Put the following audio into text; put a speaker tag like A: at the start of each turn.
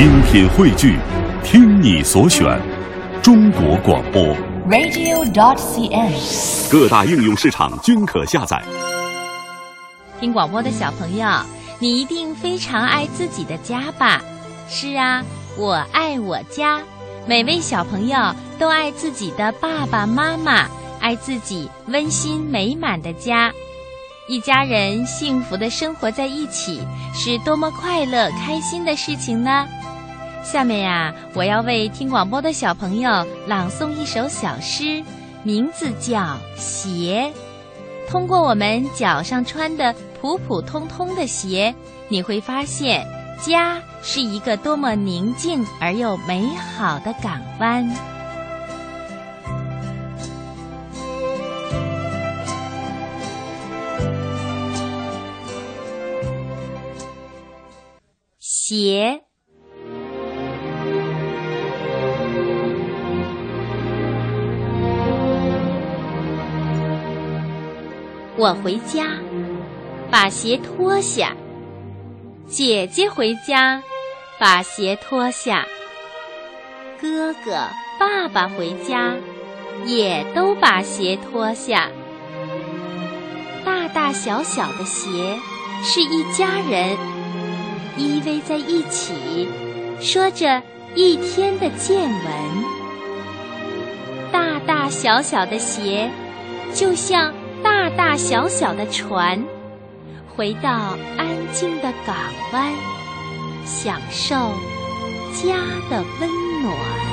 A: 精品汇聚，听你所选，中国广播。
B: radio.dot.cn，。
A: 各大应用市场均可下载。
C: 听广播的小朋友，你一定非常爱自己的家吧？是啊，我爱我家。每位小朋友都爱自己的爸爸妈妈，爱自己温馨美满的家。一家人幸福的生活在一起，是多么快乐、开心的事情呢？下面呀、我要为听广播的小朋友朗诵一首小诗，名字叫《鞋》。通过我们脚上穿的普普通通的鞋，你会发现家是一个多么宁静而又美好的港湾。鞋。我回家，把鞋脱下；姐姐回家，把鞋脱下；哥哥、爸爸回家，也都把鞋脱下。大大小小的鞋是一家人，依偎在一起，说着一天的见闻。大大小小的鞋，就像大大小小的船，回到安静的港湾，享受家的温暖。